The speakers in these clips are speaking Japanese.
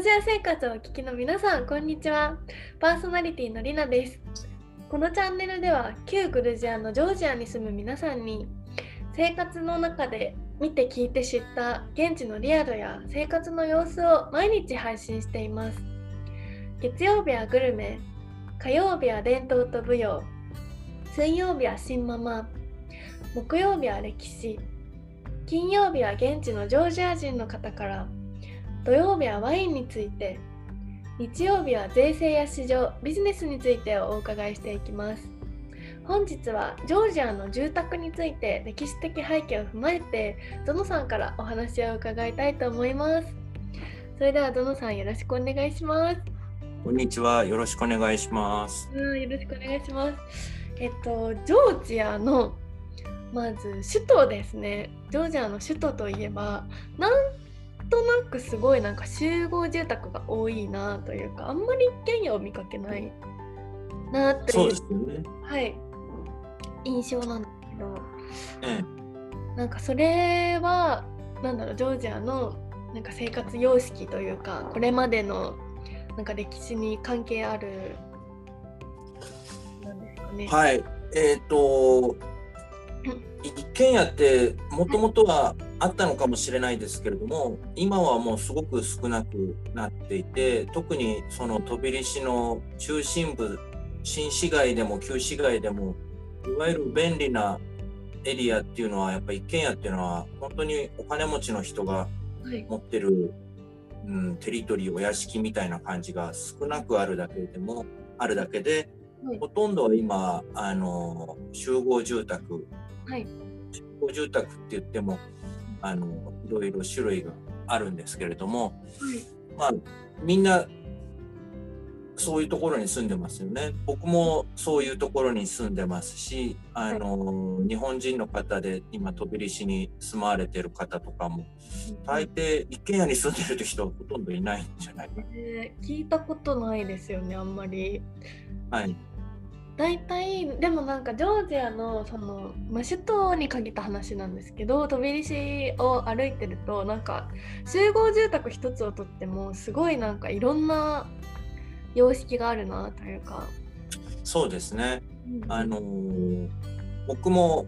ジア生活をお聞きの皆さんこんにちは。パーソナリティのりなです。このチャンネルでは旧グルジアのジョージアに住む皆さんに生活の中で見て聞いて知った現地のリアルや生活の様子を毎日配信しています。月曜日はグルメ火曜日は伝統と舞踊水曜日は新ママ木曜日は歴史金曜日は現地のジョージア人の方から土曜日はワインについて日曜日は税制や市場ビジネスについてお伺いしていきます。本日はジョージアの住宅について歴史的背景を踏まえてゾノさんからお話を伺いたいと思います。それではゾノさんよろしくお願いします。こんにちはよろしくお願いします。うんよろしくお願いします。えっとジョージアのまず首都ですね。ジョージアの首都といえばなんとなくすごいなんか集合住宅が多いなというかあんまり一軒家を見かけないなっていう、ね、はい。印象なんだけど、ええ、なんかそれはなんだろうジョージアのなんか生活様式というかこれまでのなんか歴史に関係あるなんですかね。はい。えっ、ー、と一軒家ってもともとはあったのかもしれないですけれども今はもうすごく少なくなっていて特にその飛び石の中心部新市街でも旧市街でもいわゆる便利なエリアっていうのはやっぱ一軒家っていうのは本当にお金持ちの人が持ってる、はい、うん、テリトリーお屋敷みたいな感じが少なくあるだけでもあるだけで、はい、ほとんどは今あの集合住宅。はい、集合住宅って言ってもあのいろいろ種類があるんですけれども、はい、まあみんなそういうところに住んでますよね。僕もそういうところに住んでますし、あの、はい、日本人の方で今飛び石に住まわれてる方とかも、大抵一軒家に住んでる人はほとんどいないんじゃないかな、えー、聞いたことないですよね、あんまり。はい。大体でもなんかジョージアのその、まあ、首都に限った話なんですけど飛び石を歩いてるとなんか集合住宅一つをとってもすごいなんかいろんな様式があるなというか。そうですね、うん、あの僕も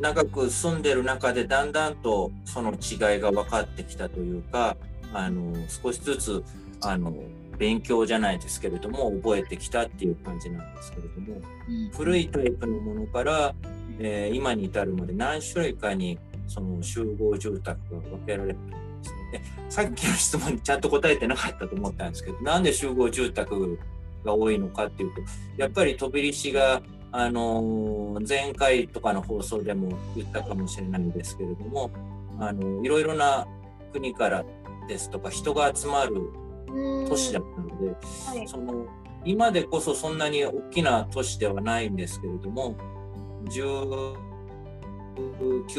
長く住んでる中でだんだんとその違いが分かってきたというかあの少しずつあの勉強じゃないですけれども覚えてきたっていう感じなんですけれども、うん、古いタイプのものから、えー、今に至るまで何種類かにその集合住宅が分けられると思うんですね。でさっきの質問にちゃんと答えてなかったと思ったんですけどなんで集合住宅が多いのかっていうとやっぱり飛び石があの前回とかの放送でも言ったかもしれないんですけれどもあのいろいろな国からですとか人が集まる都市だったので、はい、その今でこそそんなに大きな都市ではないんですけれども19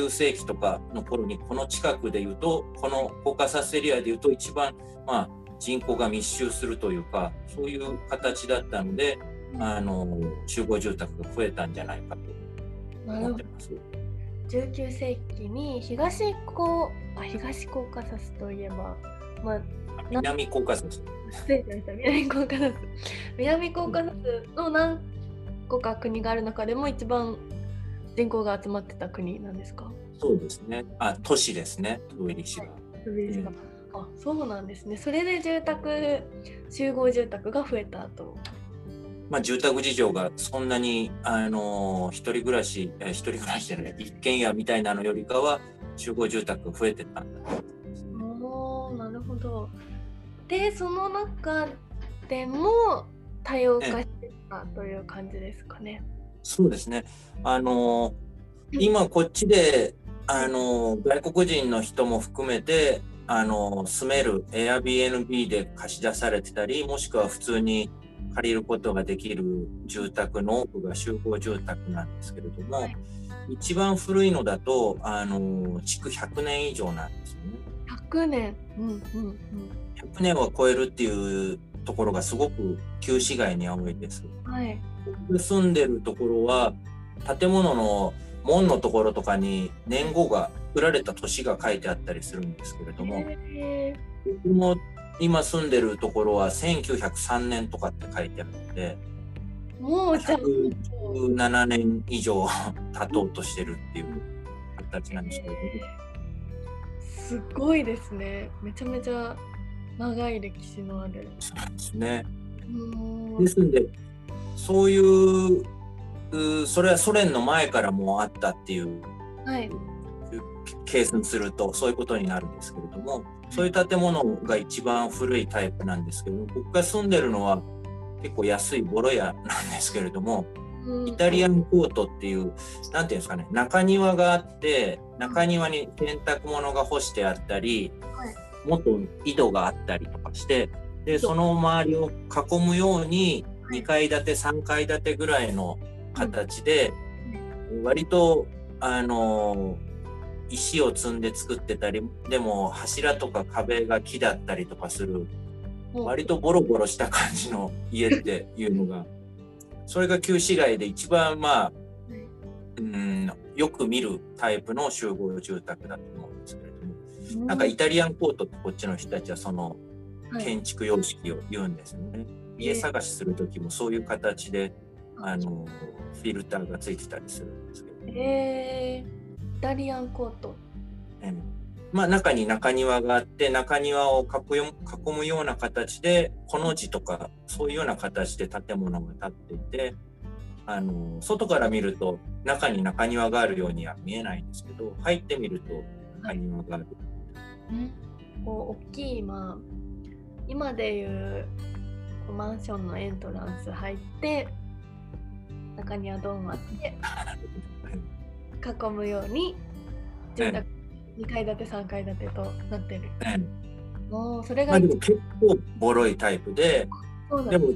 世紀とかの頃にこの近くでいうとこのコーカサスエリアでいうと一番、まあ、人口が密集するというかそういう形だったのであの集合住宅が増えたんじゃないかと思ってます。19世紀に東コあ東コーカサスといえば、まあ、南コーカサス。南コーカサス。南コーカサスの何個か国がある中でも一番人口が集まってた国なんですか？そうですね。あ、都市ですね。トゥエリ市が。あ、そうなんですね。それで住宅、集合住宅が増えたと。まあ、住宅事情がそんなに、あのー、一人暮らし、えー、一人暮らしじゃない、一軒家みたいなのよりかは、集合住宅が増えてたんだほど。でその中でも多様化してたという感じですかね。そうですね。あの今こっちであの外国人の人も含めてあの住める Airbnb で貸し出されてたりもしくは普通に借りることができる住宅の多くが集合住宅なんですけれども、はい、一番古いのだとあの築100年以上なんですよね。100年、うんうんうん、100年は超えるっていうところがすごく旧市街に多いです。はい、住んでるところは建物の門のところとかに年号が作られた年が書いてあったりするんですけれども僕も今住んでるところは1903年とかって書いてあるのでもうじゃあ117年以上経とうとしてるっていう形なんですけど、ね、すごいですね。めちゃめちゃ長い歴史のある。そうですね。ですんでそういうそれはソ連の前からもあったっていう、はい、計算するとそういうことになるんですけれどもそういう建物が一番古いタイプなんですけど僕が住んでるのは結構安いボロ屋なんですけれどもイタリアンコートっていう何て言うんですかね中庭があって中庭に洗濯物が干してあったり、もっと井戸があったりとかしてでその周りを囲むように2階建て3階建てぐらいの形で、割とあの石を積んで作ってたりでも柱とか壁が木だったりとかする割とボロボロした感じの家っていうのがそれが旧市街で一番まあうんよく見るタイプの集合住宅だと思うんですけれどもなんかイタリアンコートってこっちの人たちはその建築様式を言うんですよね。家探しする時もそういう形であのフィルターがついてたりするんですけど、ね。えー、イタリアンコート。うんまあ、中に中庭があって中庭を囲むような形でこの字とかそういうような形で建物が建っていてあの外から見ると中に中庭があるようには見えないんですけど入ってみると中庭がある。こう大きい、まあ、今でいうマンションのエントランス入って中庭ドームあって 囲むように住宅2階建て3階建てとなってる。もうそれが、まあ、でも結構ボロいタイプででも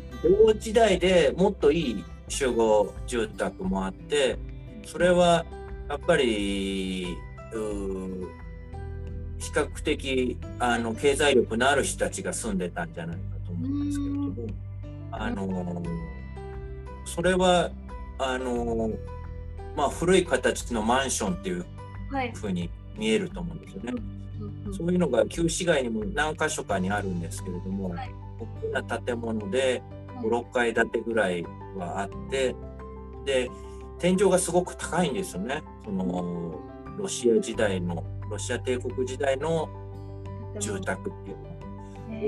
同時代でもっといい集合住宅もあってそれはやっぱり比較的あの経済力のある人たちが住んでたんじゃないかと思うんですけれどもあのそれはあのまあ古い形のマンションっていうふうに見えると思うんですよね。そういうのが旧市街にも何箇所かにあるんですけれども、はい、大きな建物で56階建てぐらいはあってで天井がすごく高いんですよね。そのロシア時代のロシア帝国時代の住宅っていうのは。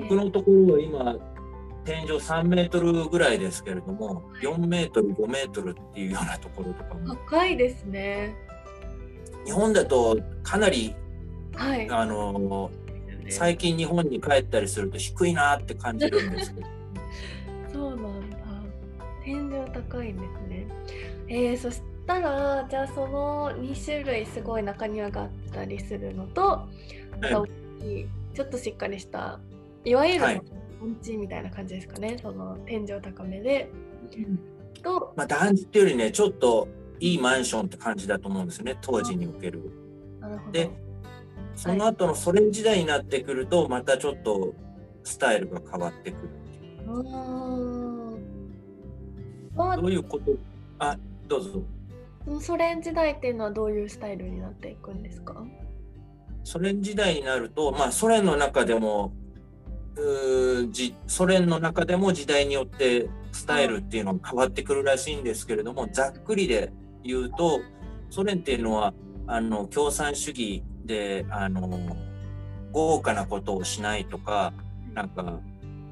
僕のところは今天井3メートルぐらいですけれども4メートル5メートルっていうようなところとかも。高いですね日本だとかなり、はい、あの最近日本に帰ったりすると低いなって感じるんですけど。そうなんだ。天井高いんですね。えー、そしたらじゃあその2種類すごい中庭があったりするのと、はい、ちょっとしっかりしたいわゆる団地みたいな感じですかね。その天井高めで、うん、とまあ団地っていうよりねちょっといいマンションって感じだと思うんですね。当時における。でその後のソ連時代になってくると、またちょっとスタイルが変わってくるどういうこと？あどうぞ。ソ連時代っていうのはどういうスタイルになっていくんですか？ソ連時代になると、まあ、ソ連の中でもじソ連の中でも時代によってスタイルっていうのが変わってくるらしいんですけれどもざっくりで言うとソ連っていうのはあの共産主義であの豪華なことをしないとかなんか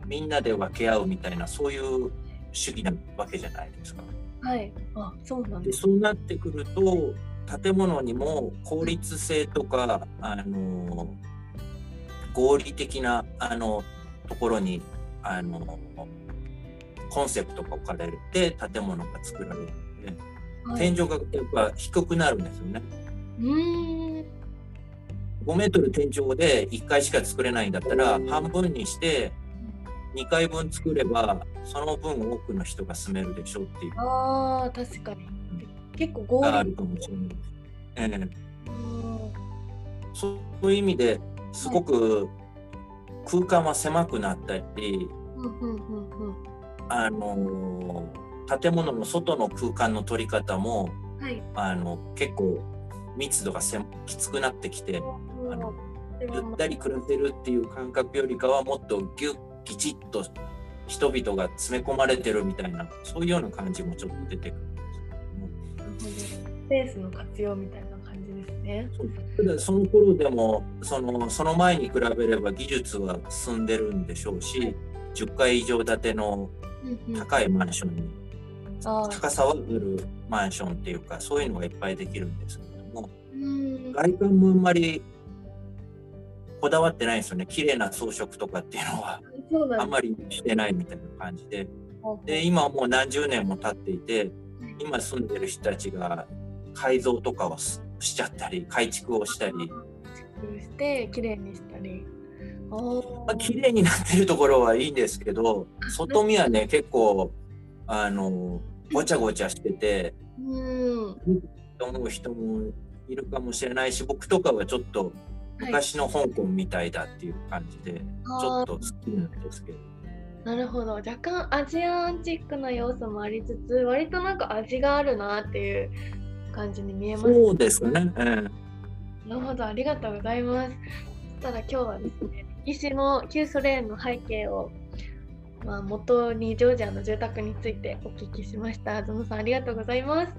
みんなで分け合うみたいなそういう主義なわけじゃないですか。はい、あそうなんですそうなってくると建物にも効率性とかあの合理的なあのところにあのコンセプトが置かれて建物が作られるので、はい、天井がやっぱ低くなるんですよね。うん5メートル天井で1階しか作れないんだったら半分にして2階分作ればその分多くの人が住めるでしょっていう。ああ確かに。結構合理あるかもしれない。えー、そういう意味ですごく空間は狭くなったり、あの建物の外の空間の取り方も、はい、あの結構密度がせきつくなってきてあのゆったり暮らせるっていう感覚よりかはもっとギュッきちっと人々が詰め込まれてるみたいなそういうような感じもちょっと出てくる。ん。ですけども。スペースの活用みたいな感じですね。その頃でもそのその前に比べれば技術は進んでるんでしょうし10階以上建ての高いマンションに、高さはあるマンションっていうかそういうのがいっぱいできるんですけども外観もあんまりこだわってないんですよね。綺麗な装飾とかっていうのはあんまりしてないみたいな感じで。で今もう何十年も経っていて今住んでる人たちが改造とかをしちゃったり改築をしたり。して綺麗にしたり。まあ、綺麗になってるところはいいんですけど外見はね結構あのごちゃごちゃしてて、うん、思う人もいるかもしれないし僕とかはちょっと昔の香港みたいだっていう感じで、はい、ちょっと好きなんですけど。なるほど若干アジアンチックな要素もありつつ割となんか味があるなっていう感じに見えます、そうですね、うん、なるほどありがとうございます。そしたら今日はですね歴史の旧ソ連の背景を、まあ、元にジョージアの住宅についてお聞きしました。ゾノさんありがとうございます。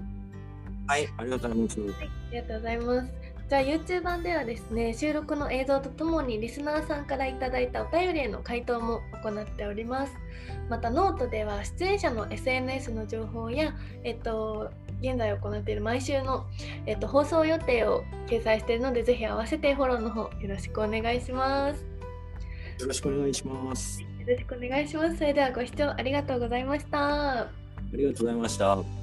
はいありがとうございます、はい、ありがとうございます。じゃあ YouTube 版ではですね収録の映像とともにリスナーさんからいただいたお便りへの回答も行っております。またノートでは出演者の SNS の情報やえっと現在行っている毎週の、えっと、放送予定を掲載しているのでぜひ合わせてフォローの方よろしくお願いします。よろしくお願いします。よろしくお願いします。それではご視聴ありがとうございました。ありがとうございました。